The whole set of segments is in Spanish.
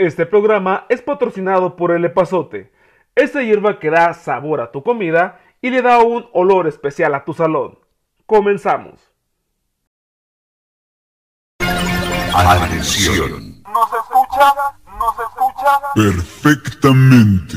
Este programa es patrocinado por el epazote, esa hierba que da sabor a tu comida y le da un olor especial a tu salón. Comenzamos. Atención. ¿Nos escucha? ¿Nos escucha? Perfectamente.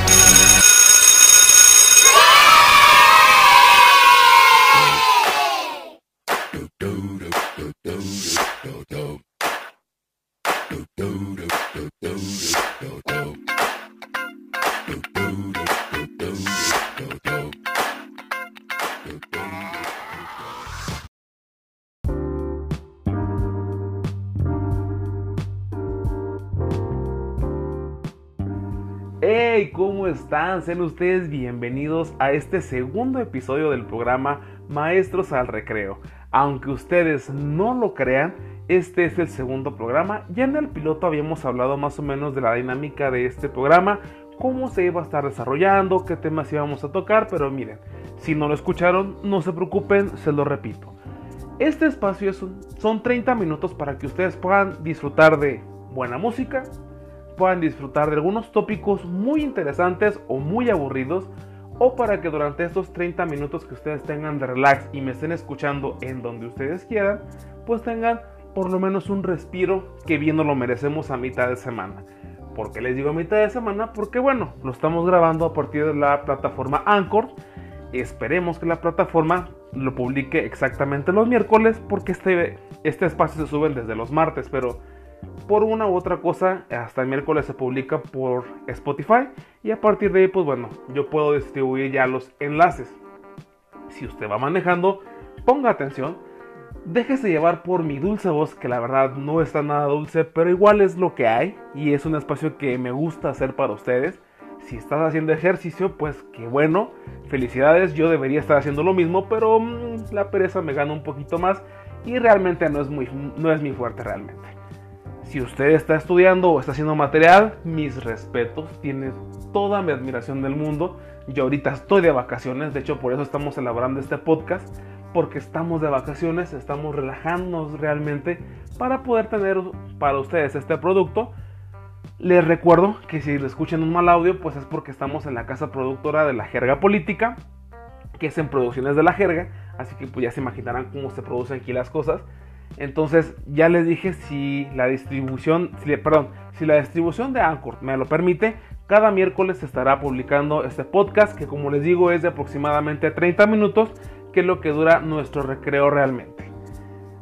¿Cómo están? Sean ustedes bienvenidos a este segundo episodio del programa Maestros al Recreo. Aunque ustedes no lo crean, este es el segundo programa. Ya en el piloto habíamos hablado más o menos de la dinámica de este programa, cómo se iba a estar desarrollando, qué temas íbamos a tocar, pero miren, si no lo escucharon, no se preocupen, se lo repito. Este espacio es son 30 minutos para que ustedes puedan disfrutar de buena música, puedan disfrutar de algunos tópicos muy interesantes o muy aburridos, o para que durante estos 30 minutos que ustedes tengan de relax y me estén escuchando en donde ustedes quieran, pues tengan por lo menos un respiro que bien nos lo merecemos a mitad de semana. ¿Por qué les digo a mitad de semana? Porque bueno, lo estamos grabando a partir de la plataforma Anchor. Esperemos que la plataforma lo publique exactamente los miércoles porque este, este espacio se sube desde los martes, pero por una u otra cosa, hasta el miércoles se publica por Spotify y a partir de ahí, pues bueno, yo puedo distribuir ya los enlaces. Si usted va manejando, ponga atención, déjese llevar por mi dulce voz, que la verdad no está nada dulce, pero igual es lo que hay y es un espacio que me gusta hacer para ustedes. Si estás haciendo ejercicio, pues qué bueno, felicidades, yo debería estar haciendo lo mismo, pero mm, la pereza me gana un poquito más y realmente no es, muy, no es mi fuerte realmente. Si usted está estudiando o está haciendo material, mis respetos, tiene toda mi admiración del mundo. Yo ahorita estoy de vacaciones, de hecho por eso estamos elaborando este podcast, porque estamos de vacaciones, estamos relajándonos realmente para poder tener para ustedes este producto. Les recuerdo que si le escuchan un mal audio, pues es porque estamos en la casa productora de la jerga política, que es en Producciones de la Jerga, así que pues ya se imaginarán cómo se producen aquí las cosas. Entonces ya les dije si la distribución, perdón, si la distribución de Anchor me lo permite, cada miércoles estará publicando este podcast que como les digo es de aproximadamente 30 minutos, que es lo que dura nuestro recreo realmente.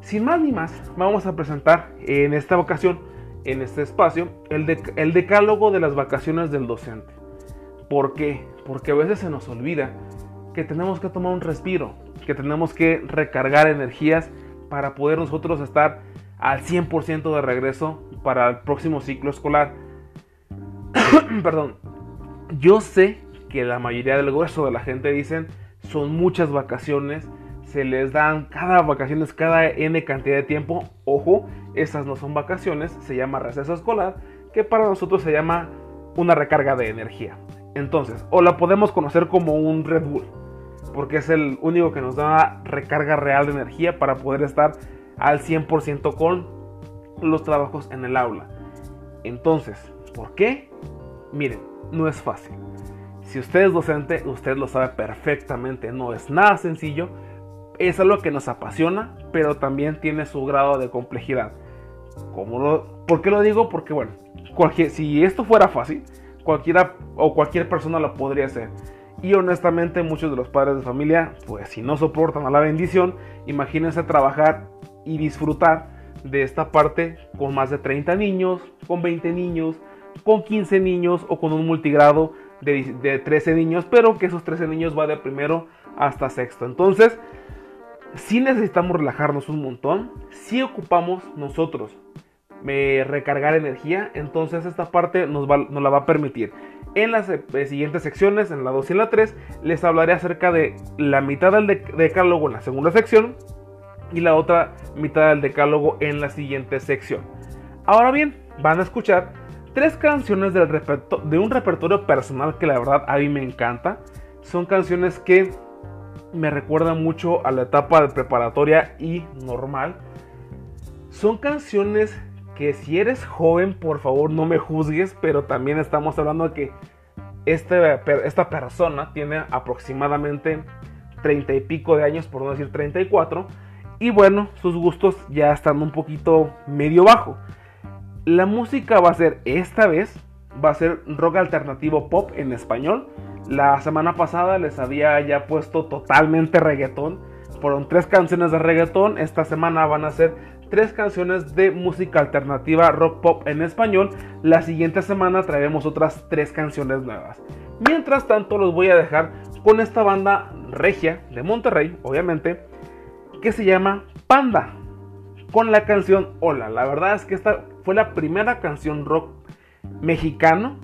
Sin más ni más, vamos a presentar en esta ocasión, en este espacio, el, el decálogo de las vacaciones del docente. ¿Por qué? Porque a veces se nos olvida que tenemos que tomar un respiro, que tenemos que recargar energías para poder nosotros estar al 100% de regreso para el próximo ciclo escolar. Perdón. Yo sé que la mayoría del grueso de la gente dicen son muchas vacaciones, se les dan cada vacaciones, cada N cantidad de tiempo. Ojo, esas no son vacaciones, se llama receso escolar, que para nosotros se llama una recarga de energía. Entonces, o la podemos conocer como un Red Bull porque es el único que nos da recarga real de energía para poder estar al 100% con los trabajos en el aula. Entonces, ¿por qué? Miren, no es fácil. Si usted es docente, usted lo sabe perfectamente, no es nada sencillo, es algo que nos apasiona, pero también tiene su grado de complejidad. ¿Cómo lo, ¿Por qué lo digo? Porque bueno, si esto fuera fácil, cualquiera o cualquier persona lo podría hacer. Y honestamente muchos de los padres de familia, pues si no soportan a la bendición, imagínense trabajar y disfrutar de esta parte con más de 30 niños, con 20 niños, con 15 niños o con un multigrado de, de 13 niños, pero que esos 13 niños va de primero hasta sexto. Entonces, si necesitamos relajarnos un montón, si ocupamos nosotros eh, recargar energía, entonces esta parte nos, va, la va a permitir. En las eh, siguientes secciones, en la 2 y en la 3, les hablaré acerca de la mitad del decálogo en la segunda sección y la otra mitad del decálogo en la siguiente sección. Ahora bien, van a escuchar tres canciones del de un repertorio personal que la verdad a mí me encanta. Son canciones que me recuerdan mucho a la etapa de preparatoria y normal. Son canciones que si eres joven, por favor no me juzgues, pero también estamos hablando de que este, esta persona tiene aproximadamente 30 y pico de años, por no decir 34, y bueno, sus gustos ya están un poquito medio bajo. La música va a ser esta vez, va a ser rock alternativo pop en español. La semana pasada les había ya puesto totalmente reggaetón. Fueron tres canciones de reggaetón. Esta semana van a ser tres canciones de música alternativa rock pop en español. La siguiente semana traeremos otras tres canciones nuevas. Mientras tanto los voy a dejar con esta banda regia de Monterrey, obviamente, que se llama Panda. Con la canción Hola. La verdad es que esta fue la primera canción rock mexicano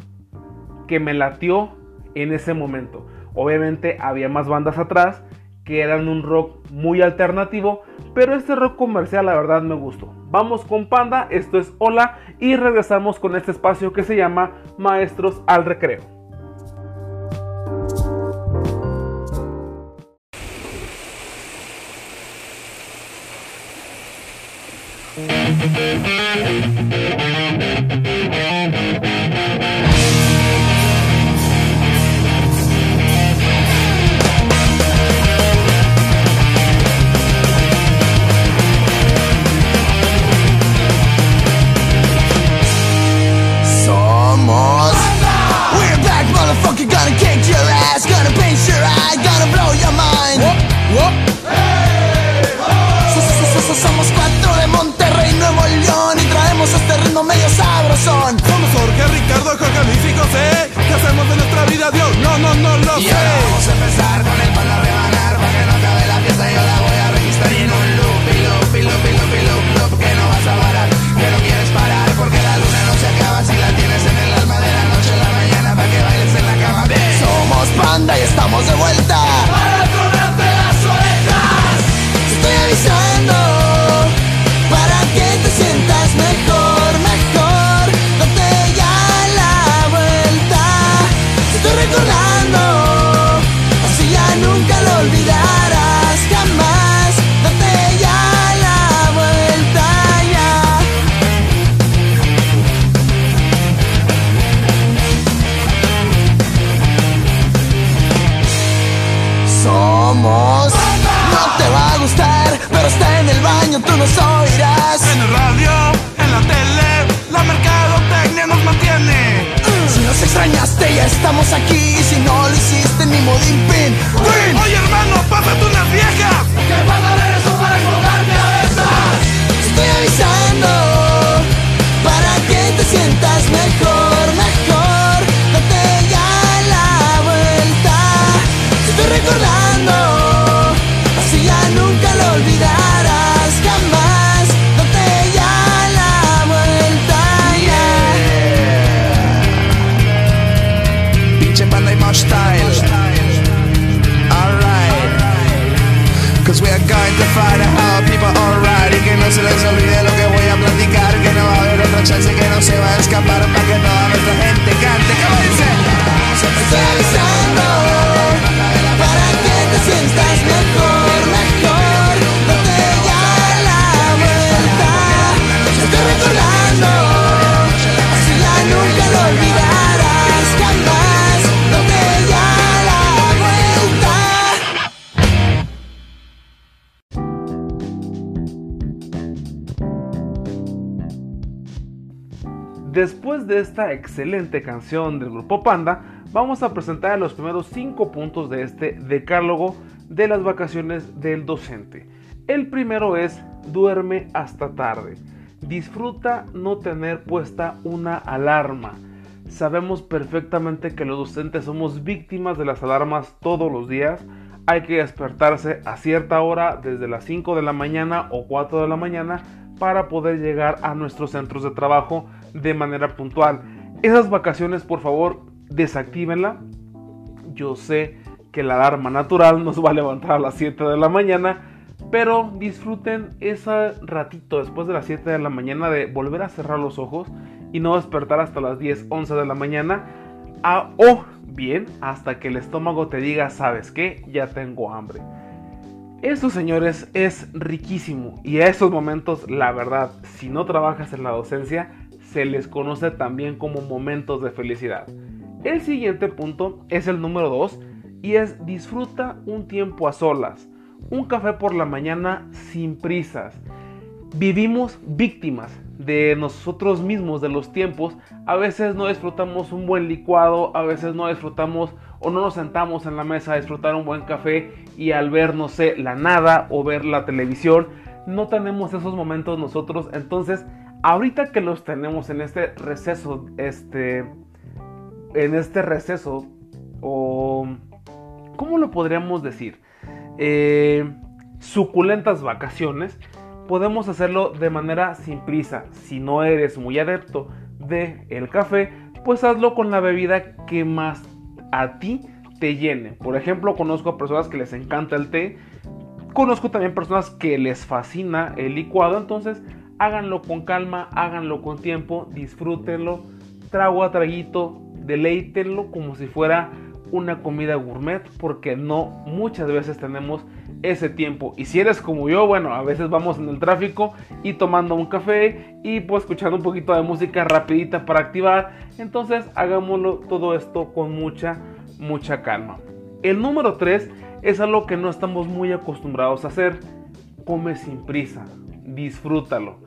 que me latió en ese momento. Obviamente había más bandas atrás que eran un rock muy alternativo, pero este rock comercial la verdad me gustó. Vamos con Panda, esto es Hola y regresamos con este espacio que se llama Maestros al Recreo. extrañaste y estamos aquí Si no lo hiciste ni modín pin ¡Win! Oye hermano, pásate unas viejas. Que vas a ver eso para colgarte a esas. Estoy avisando Para que te sientas mejor. fire up, people alright. Y que no se les olvide lo que voy a platicar Que no va a haber otra chance que no se va a escapar Para que toda nuestra gente cante. ¿Cómo dice? Se me está avisando Para que te sientas mejor. Después de esta excelente canción del grupo Panda, vamos a presentar los primeros 5 puntos de este decálogo de las vacaciones del docente. El primero es duerme hasta tarde. Disfruta no tener puesta una alarma. Sabemos perfectamente que los docentes somos víctimas de las alarmas todos los días. Hay que despertarse a cierta hora desde las 5 de la mañana o 4 de la mañana para poder llegar a nuestros centros de trabajo de manera puntual. Esas vacaciones, por favor, desactívenla. Yo sé que la alarma natural nos va a levantar a las 7 de la mañana, Pero disfruten ese ratito después de las 7 de la mañana de volver a cerrar los ojos y no despertar hasta las 10, 11 de la mañana. A, o bien hasta que el estómago te diga, ¿sabes qué? Ya tengo hambre. Eso, señores, es riquísimo. Y a esos momentos, la verdad, si no trabajas en la docencia, se les conoce también como momentos de felicidad. El siguiente punto es el número 2 y es disfruta un tiempo a solas. Un café por la mañana sin prisas. Vivimos víctimas de nosotros mismos, de los tiempos. A veces no disfrutamos un buen licuado, a veces no disfrutamos o no nos sentamos en la mesa a disfrutar un buen café y al ver, no sé, la nada o ver la televisión, no tenemos esos momentos nosotros. Entonces, ahorita que los tenemos en este receso, este en este receso, o ¿cómo lo podríamos decir? Eh, suculentas vacaciones, podemos hacerlo de manera sin prisa. Si no eres muy adepto de el café, pues hazlo con la bebida que más a ti te llene. Por ejemplo, conozco a personas que les encanta el té, conozco también personas que les fascina el licuado, entonces háganlo con calma, háganlo con tiempo, disfrútenlo, trago a traguito, deleítenlo como si fuera una comida gourmet porque no muchas veces tenemos ese tiempo. Y si eres como yo bueno a veces vamos en el tráfico y tomando un café y pues escuchando un poquito de música rapidita para activar. Entonces hagámoslo todo esto con mucha mucha calma. El número 3 es algo que no estamos muy acostumbrados a hacer. Come sin prisa. Disfrútalo.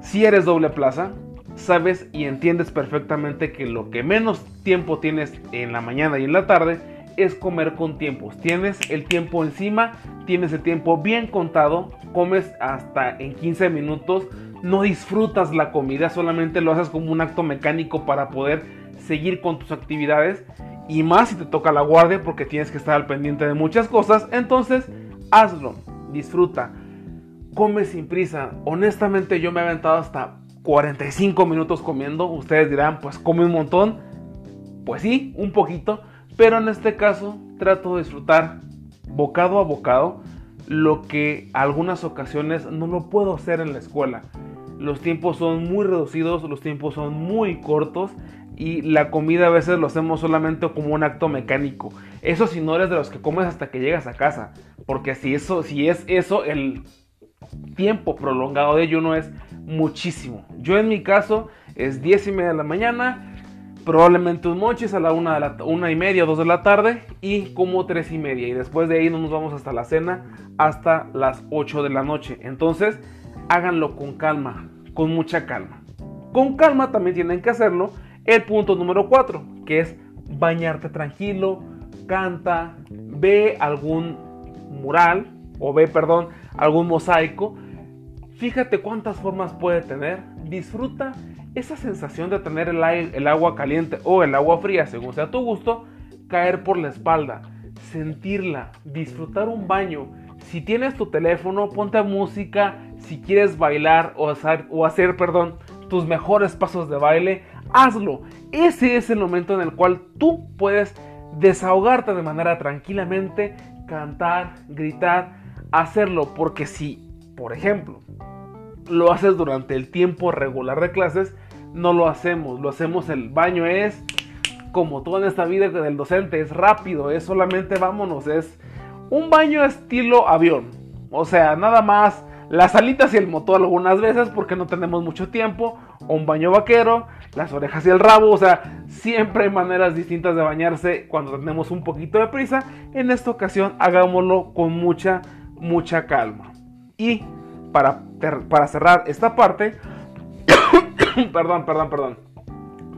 Si eres doble plaza sabes y entiendes perfectamente que lo que menos tiempo tienes en la mañana y en la tarde es comer con tiempos. Tienes el tiempo encima, tienes el tiempo bien contado, comes hasta en 15 minutos, no disfrutas la comida, solamente lo haces como un acto mecánico para poder seguir con tus actividades y más si te toca la guardia porque tienes que estar al pendiente de muchas cosas, entonces hazlo, disfruta, come sin prisa. Honestamente yo me he aventado hasta 45 minutos comiendo. Ustedes dirán, pues come un montón. Pues sí, un poquito. Pero en este caso trato de disfrutar bocado a bocado lo que algunas ocasiones no lo puedo hacer en la escuela. Los tiempos son muy reducidos, los tiempos son muy cortos y la comida a veces lo hacemos solamente como un acto mecánico. Eso si no eres de los que comes hasta que llegas a casa, porque si eso si es eso el tiempo prolongado de ayuno es muchísimo. Yo en mi caso es 10 y media de la mañana, probablemente un mochis a la una, una y media, 2 de la tarde y como 3 y media. Y después de ahí nos vamos hasta la cena hasta las 8 de la noche. Entonces háganlo con calma, con mucha calma. Con calma también tienen que hacerlo el punto número 4, que es bañarte tranquilo, canta, ve algún mural o ve, perdón, algún mosaico Fíjate cuántas formas puede tener. Disfruta esa sensación de tener el, agua caliente o el agua fría, según sea tu gusto, caer por la espalda, sentirla, disfrutar un baño. Si tienes tu teléfono, ponte música. Si quieres bailar o hacer, o hacer perdón, tus mejores pasos de baile, hazlo. Ese es el momento en el cual tú puedes desahogarte de manera tranquilamente, cantar, gritar, hacerlo. Porque si, por ejemplo, lo haces durante el tiempo regular de clases, no lo hacemos. Lo hacemos, el baño es como todo en esta vida del docente, es rápido, es solamente vámonos, es un baño estilo avión. O sea, nada más las alitas y el motor algunas veces porque no tenemos mucho tiempo, un baño vaquero, las orejas y el rabo, o sea, siempre hay maneras distintas de bañarse cuando tenemos un poquito de prisa. En esta ocasión hagámoslo con mucha, mucha calma. Y para, para cerrar esta parte, perdón, perdón, perdón.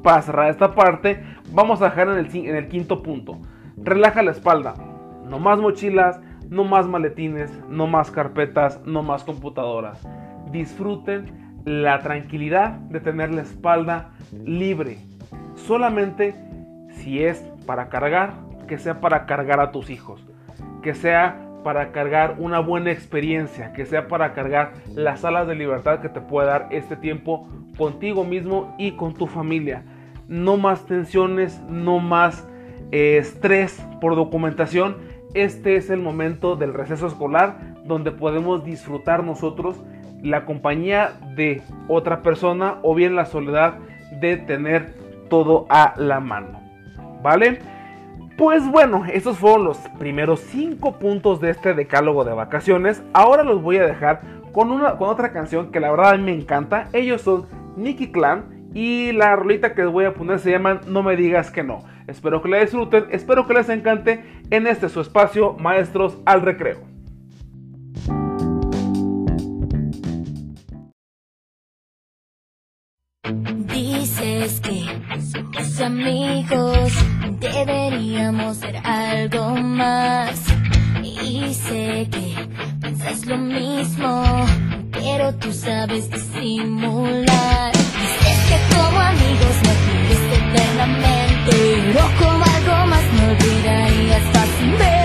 Para cerrar esta parte, vamos a dejar en el, quinto punto. Relaja la espalda. No más mochilas, no más maletines, no más carpetas, no más computadoras. Disfruten la tranquilidad de tener la espalda libre. Solamente si es para cargar, que sea para cargar a tus hijos. Que sea para cargar una buena experiencia, que sea para cargar las alas de libertad que te puede dar este tiempo contigo mismo y con tu familia. No más tensiones, no más eh, estrés por documentación. Este es el momento del receso escolar donde podemos disfrutar nosotros la compañía de otra persona o bien la soledad de tener todo a la mano. ¿Vale? Pues bueno, estos fueron los primeros 5 puntos de este decálogo de vacaciones. Ahora los voy a dejar con, una, con otra canción que la verdad me encanta. Ellos son Nicky Clan y la rolita que les voy a poner se llama No me digas que no. Espero que la disfruten, espero que les encante en este su espacio Maestros al Recreo. Dices que somos amigos, deberíamos ser algo más. Y sé que piensas lo mismo, pero tú sabes disimular. Dices que como amigos me quieres eternamente, pero como algo más me olvidarías fácilmente.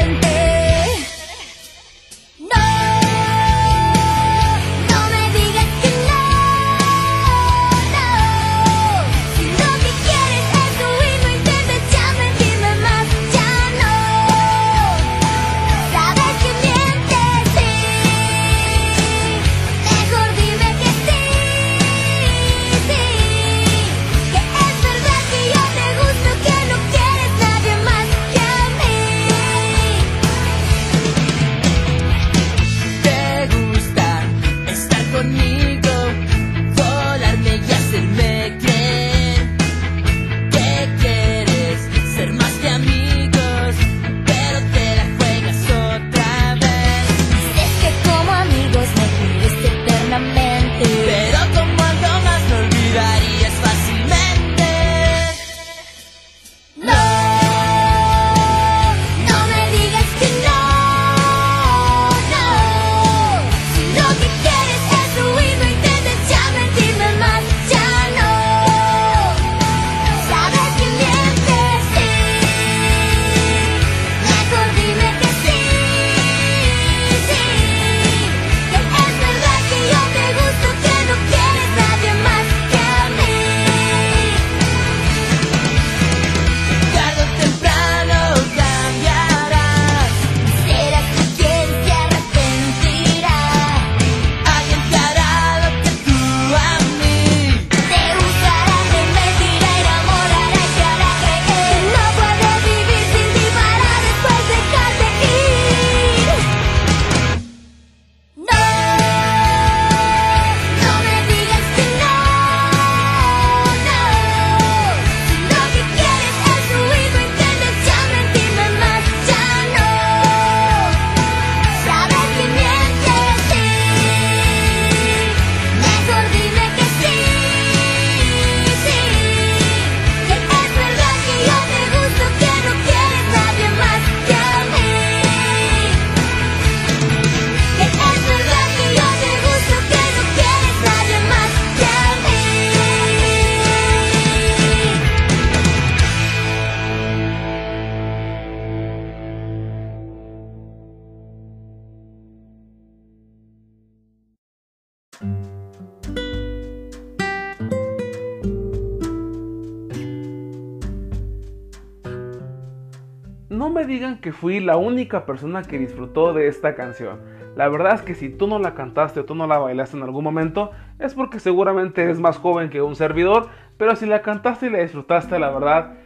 Que fui la única persona que disfrutó de esta canción. La verdad es que si tú no la cantaste o tú no la bailaste en algún momento, es porque seguramente eres más joven que un servidor, pero si la cantaste y la disfrutaste, la verdad,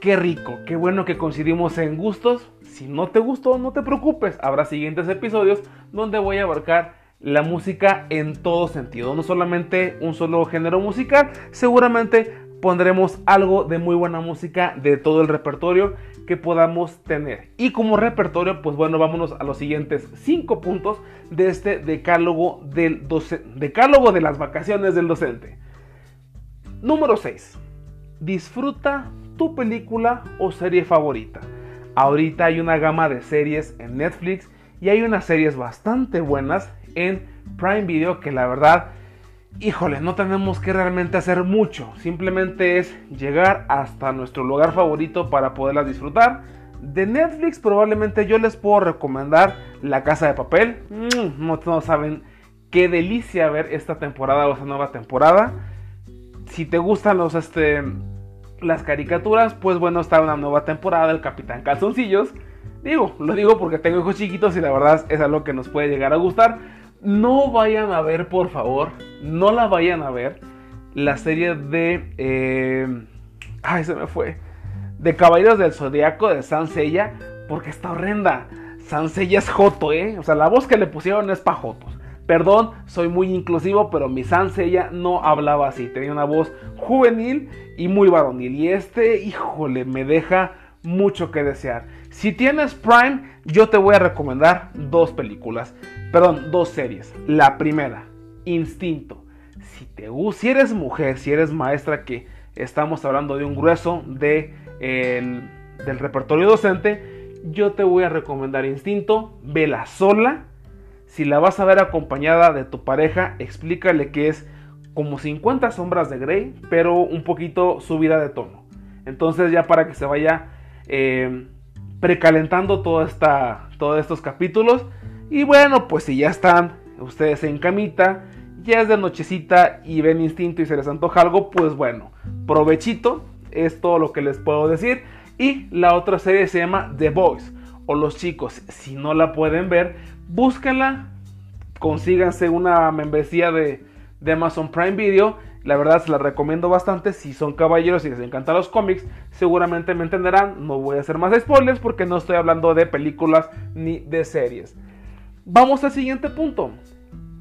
qué rico, qué bueno que coincidimos en gustos. Si no te gustó, no te preocupes, habrá siguientes episodios donde voy a abarcar la música en todo sentido, no solamente un solo género musical, seguramente pondremos algo de muy buena música de todo el repertorio que podamos tener. Y como repertorio, pues bueno, vámonos a los siguientes 5 puntos de este decálogo, del decálogo de las vacaciones del docente. Número 6. Disfruta tu película o serie favorita. Ahorita hay una gama de series en Netflix y hay unas series bastante buenas en Prime Video que la verdad híjole, no tenemos que realmente hacer mucho. Simplemente es llegar hasta nuestro lugar favorito para poderlas disfrutar. De Netflix probablemente yo les puedo recomendar La Casa de Papel. Mm, no, saben qué delicia ver esta temporada o esta nueva temporada. Si te gustan los este las caricaturas, pues bueno, está una nueva temporada del Capitán Calzoncillos. Digo, lo digo porque tengo hijos chiquitos y la verdad es algo que nos puede llegar a gustar. No vayan a ver, por favor, no la vayan a ver, la serie de... eh, ay, se me fue. De Caballeros del Zodiaco de Sansella, porque está horrenda. Sansella es Joto, ¿eh? O sea, la voz que le pusieron es pa' Jotos. Perdón, soy muy inclusivo, pero mi Sansella no hablaba así. Tenía una voz juvenil y muy varonil. Y este, híjole, me deja mucho que desear. Si tienes Prime, yo te voy a recomendar dos películas. Perdón, dos series. La primera, Instinto. Si, te, si eres mujer, si eres maestra, que estamos hablando de un grueso de, el- del repertorio docente, yo te voy a recomendar Instinto. Vela sola. Si la vas a ver acompañada de tu pareja, explícale que es como 50 sombras de Grey, pero un poquito subida de tono. Entonces ya para que se vaya eh, precalentando esta, todos estos capítulos. Y bueno, pues si ya están ustedes en camita, ya es de nochecita y ven instinto y se les antoja algo, pues bueno, provechito, es todo lo que les puedo decir. Y la otra serie se llama The Boys, o Los Chicos. Si no la pueden ver, búsquenla, consíganse una membresía de, de Amazon Prime Video. La verdad se la recomiendo bastante. Si son caballeros y les encantan los cómics, seguramente me entenderán. No voy a hacer más spoilers porque no estoy hablando de películas ni de series. Vamos al siguiente punto.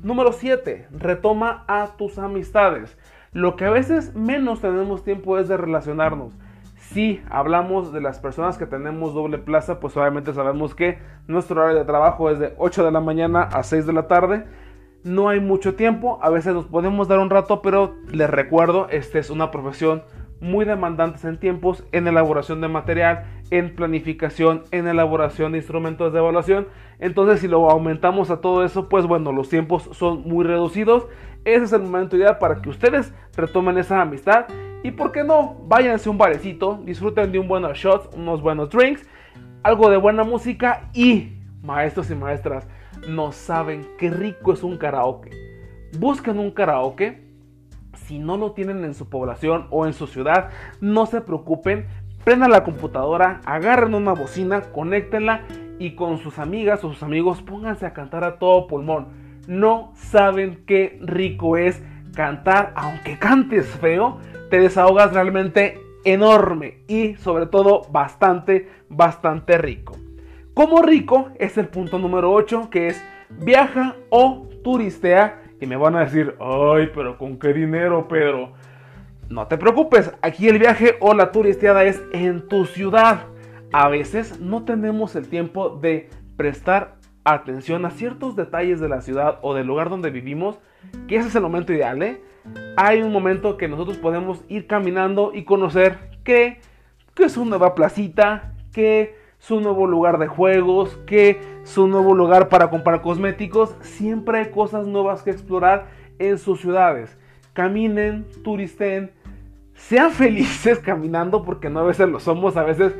Número 7. Retoma a tus amistades. Lo que a veces menos tenemos tiempo es de relacionarnos. Si hablamos de las personas que tenemos doble plaza, pues obviamente sabemos que nuestro horario de trabajo es de 8 de la mañana a 6 de la tarde. No hay mucho tiempo, a veces nos podemos dar un rato, pero les recuerdo, esta es una profesión muy demandante en tiempos, en elaboración de material, en planificación, en elaboración de instrumentos de evaluación. Entonces, si lo aumentamos a todo eso, pues bueno, los tiempos son muy reducidos. Ese es el momento ideal para que ustedes retomen esa amistad. Y por qué no, váyanse a un barecito, disfruten de un buenos shots, unos buenos drinks, algo de buena música y, maestros y maestras, no saben qué rico es un karaoke. Busquen un karaoke. Si no lo tienen en su población o en su ciudad, no se preocupen. Prendan la computadora, agarren una bocina, conéctenla y con sus amigas o sus amigos pónganse a cantar a todo pulmón. No saben qué rico es cantar, aunque cantes feo, te desahogas realmente enorme y sobre todo bastante, bastante rico. Como rico es el punto número 8 que es viaja o turistea y me van a decir, ay, pero ¿con qué dinero, Pedro? No te preocupes, aquí el viaje o la turisteada es en tu ciudad. A veces no tenemos el tiempo de prestar atención a ciertos detalles de la ciudad o del lugar donde vivimos, que ese es el momento ideal, ¿eh? Hay un momento que nosotros podemos ir caminando y conocer que, que es una nueva placita, que es un nuevo lugar de juegos, que es un nuevo lugar para comprar cosméticos. Siempre hay cosas nuevas que explorar en sus ciudades. Caminen, turisten, sean felices caminando porque no a veces lo somos, a veces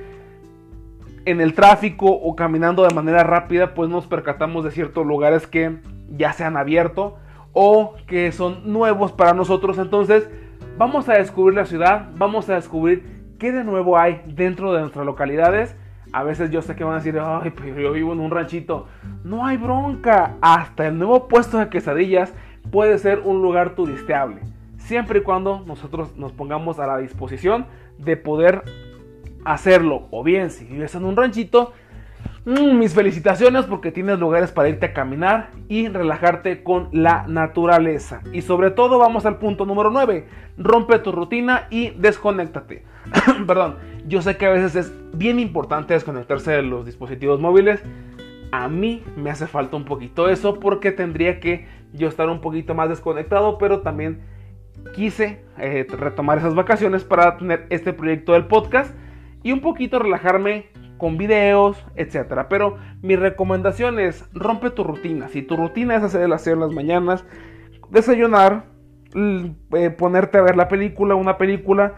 en el tráfico o caminando de manera rápida pues nos percatamos de ciertos lugares que ya se han abierto o que son nuevos para nosotros. Entonces vamos a descubrir la ciudad, vamos a descubrir qué de nuevo hay dentro de nuestras localidades. A veces yo sé que van a decir, ay, pero yo vivo en un ranchito. No hay bronca. Hasta el nuevo puesto de quesadillas puede ser un lugar turisteable. Siempre y cuando nosotros nos pongamos a la disposición de poder hacerlo. O bien, si vives en un ranchito, mm, mis felicitaciones porque tienes lugares para irte a caminar y relajarte con la naturaleza. Y sobre todo vamos al punto número 9. Rompe tu rutina y desconéctate. Perdón, yo sé que a veces es bien importante desconectarse de los dispositivos móviles. A mí me hace falta un poquito eso porque tendría que yo estar un poquito más desconectado, pero también quise eh, retomar esas vacaciones para tener este proyecto del podcast y un poquito relajarme con videos, etcétera. Pero mi recomendación es rompe tu rutina. Si tu rutina es hacer el aseo en las mañanas, desayunar, eh, ponerte a ver la película, una película,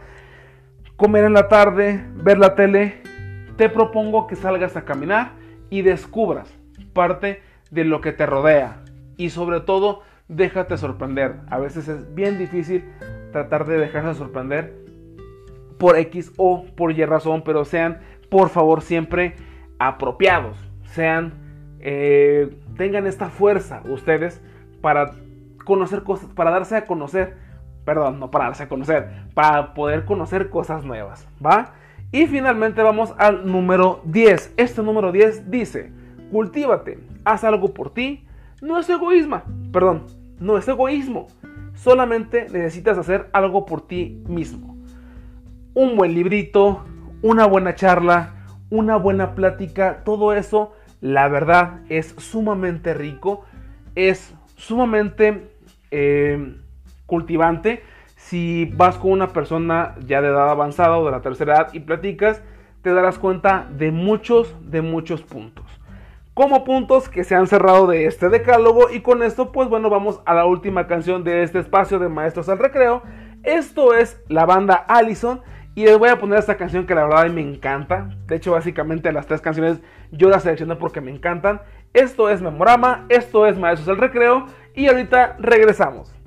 comer en la tarde, ver la tele, te propongo que salgas a caminar y descubras parte de lo que te rodea y sobre todo déjate sorprender. A veces es bien difícil tratar de dejarse sorprender por X o por Y razón, pero sean por favor siempre apropiados, sean, eh, tengan esta fuerza ustedes para conocer cosas, para darse a conocer, perdón, no para darse a conocer, para poder conocer cosas nuevas, ¿va? Y finalmente vamos al número 10. Este número 10 dice, cultívate, haz algo por ti, no es egoísmo, perdón, no es egoísmo, solamente necesitas hacer algo por ti mismo. Un buen librito, una buena charla, una buena plática, todo eso, la verdad, es sumamente rico, es sumamente eh, cultivante. Si vas con una persona ya de edad avanzada o de la tercera edad y platicas, te darás cuenta de muchos, de muchos puntos. Como puntos que se han cerrado de este decálogo y con esto pues bueno vamos a la última canción de este espacio de Maestros al Recreo. Esto es la banda Allison y les voy a poner esta canción que la verdad me encanta. De hecho básicamente las tres canciones yo las seleccioné porque me encantan. Esto es Memorama, esto es Maestros al Recreo y ahorita regresamos.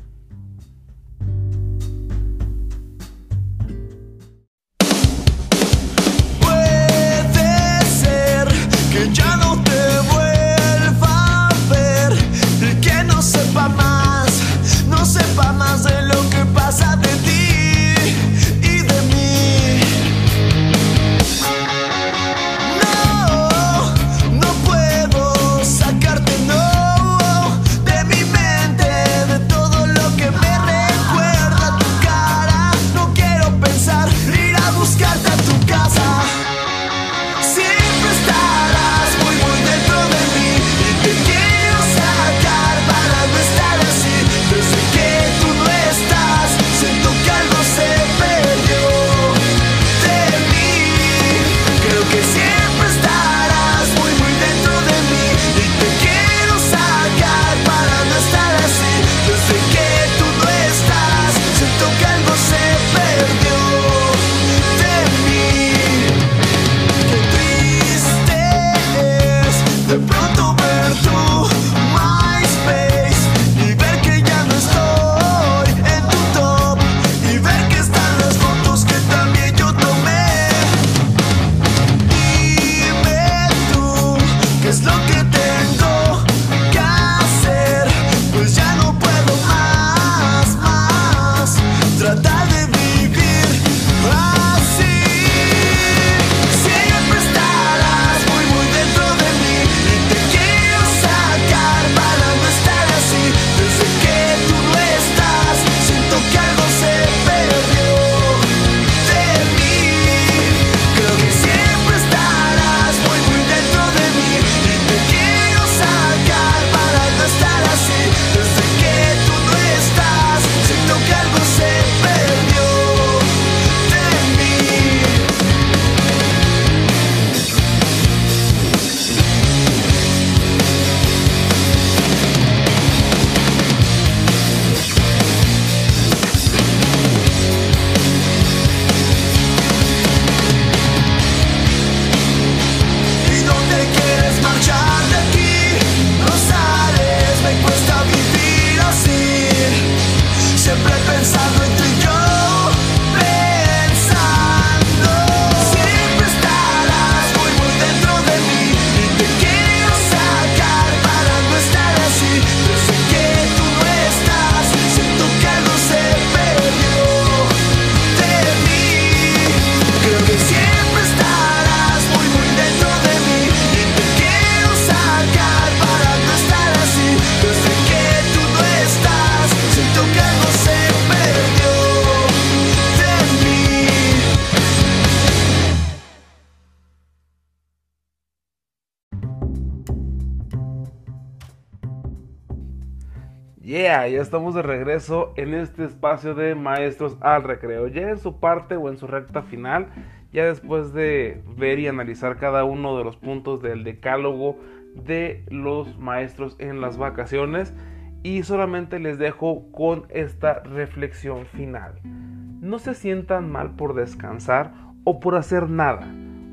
Ya estamos de regreso en este espacio de Maestros al Recreo. Ya en su parte o en su recta final, ya después de ver y analizar cada uno de los puntos del decálogo de los maestros en las vacaciones. Y solamente les dejo con esta reflexión final. No se sientan mal por descansar o por hacer nada,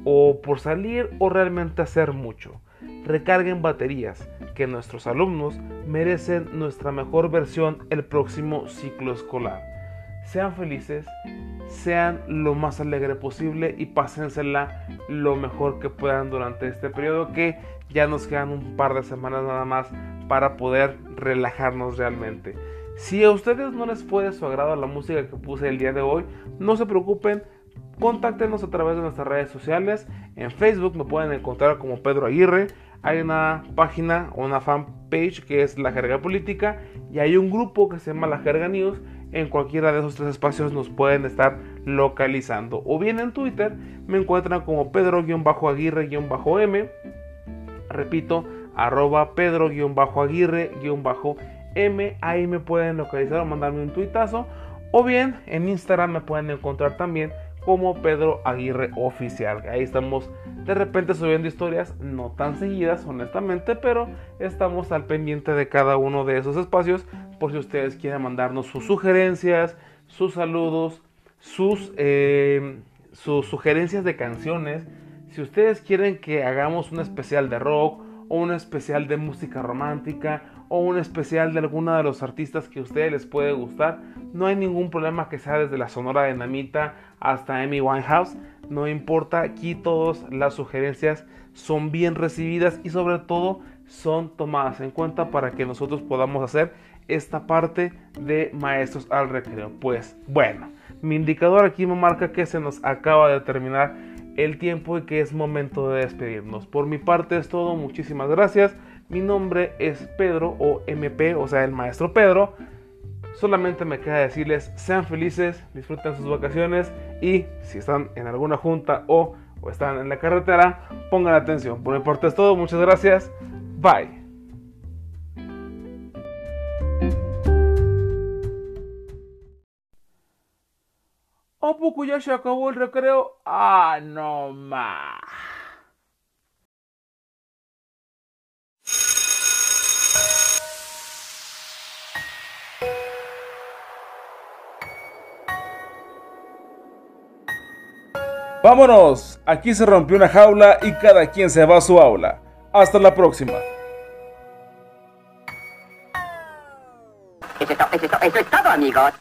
o por salir o realmente hacer mucho. Recarguen baterías, que nuestros alumnos merecen nuestra mejor versión el próximo ciclo escolar. sean felices, sean lo más alegre posible y pásensela lo mejor que puedan durante este periodo que ya nos quedan un par de semanas nada más para poder relajarnos realmente. Si a ustedes no les fue de su agrado la música que puse el día de hoy, no se preocupen, contáctenos a través de nuestras redes sociales. En Facebook me pueden encontrar como Pedro Aguirre. Hay una página o una fanpage que es La Jerga Política y hay un grupo que se llama La Jerga News. En cualquiera de esos tres espacios nos pueden estar localizando. O bien en Twitter me encuentran como Pedro-Aguirre-M. Repito, arroba Pedro-Aguirre-M. Ahí me pueden localizar o mandarme un tuitazo. O bien en Instagram me pueden encontrar también como Pedro Aguirre Oficial. Ahí estamos de repente subiendo historias, no tan seguidas honestamente, pero estamos al pendiente de cada uno de esos espacios por si ustedes quieren mandarnos sus sugerencias, sus saludos, sus, eh, sus sugerencias de canciones. Si ustedes quieren que hagamos un especial de rock o un especial de música romántica o un especial de alguna de los artistas que a ustedes les puede gustar, no hay ningún problema que sea desde la Sonora de Namita hasta Amy Winehouse. No importa, aquí todas las sugerencias son bien recibidas y sobre todo son tomadas en cuenta para que nosotros podamos hacer esta parte de maestros al recreo. Pues bueno, mi indicador aquí me marca que se nos acaba de terminar el tiempo y que es momento de despedirnos. Por mi parte es todo, muchísimas gracias. Mi nombre es Pedro o MP, o sea, el maestro Pedro. Solamente me queda decirles, sean felices, disfruten sus vacaciones y si están en alguna junta o, están en la carretera, pongan atención. Por mi parte es todo, muchas gracias. Bye. ¿A poco ya se acabó el recreo? Ah, no más. Vámonos, aquí se rompió una jaula y cada quien se va a su aula. Hasta la próxima. Eso es, todo, eso es todo, amigos.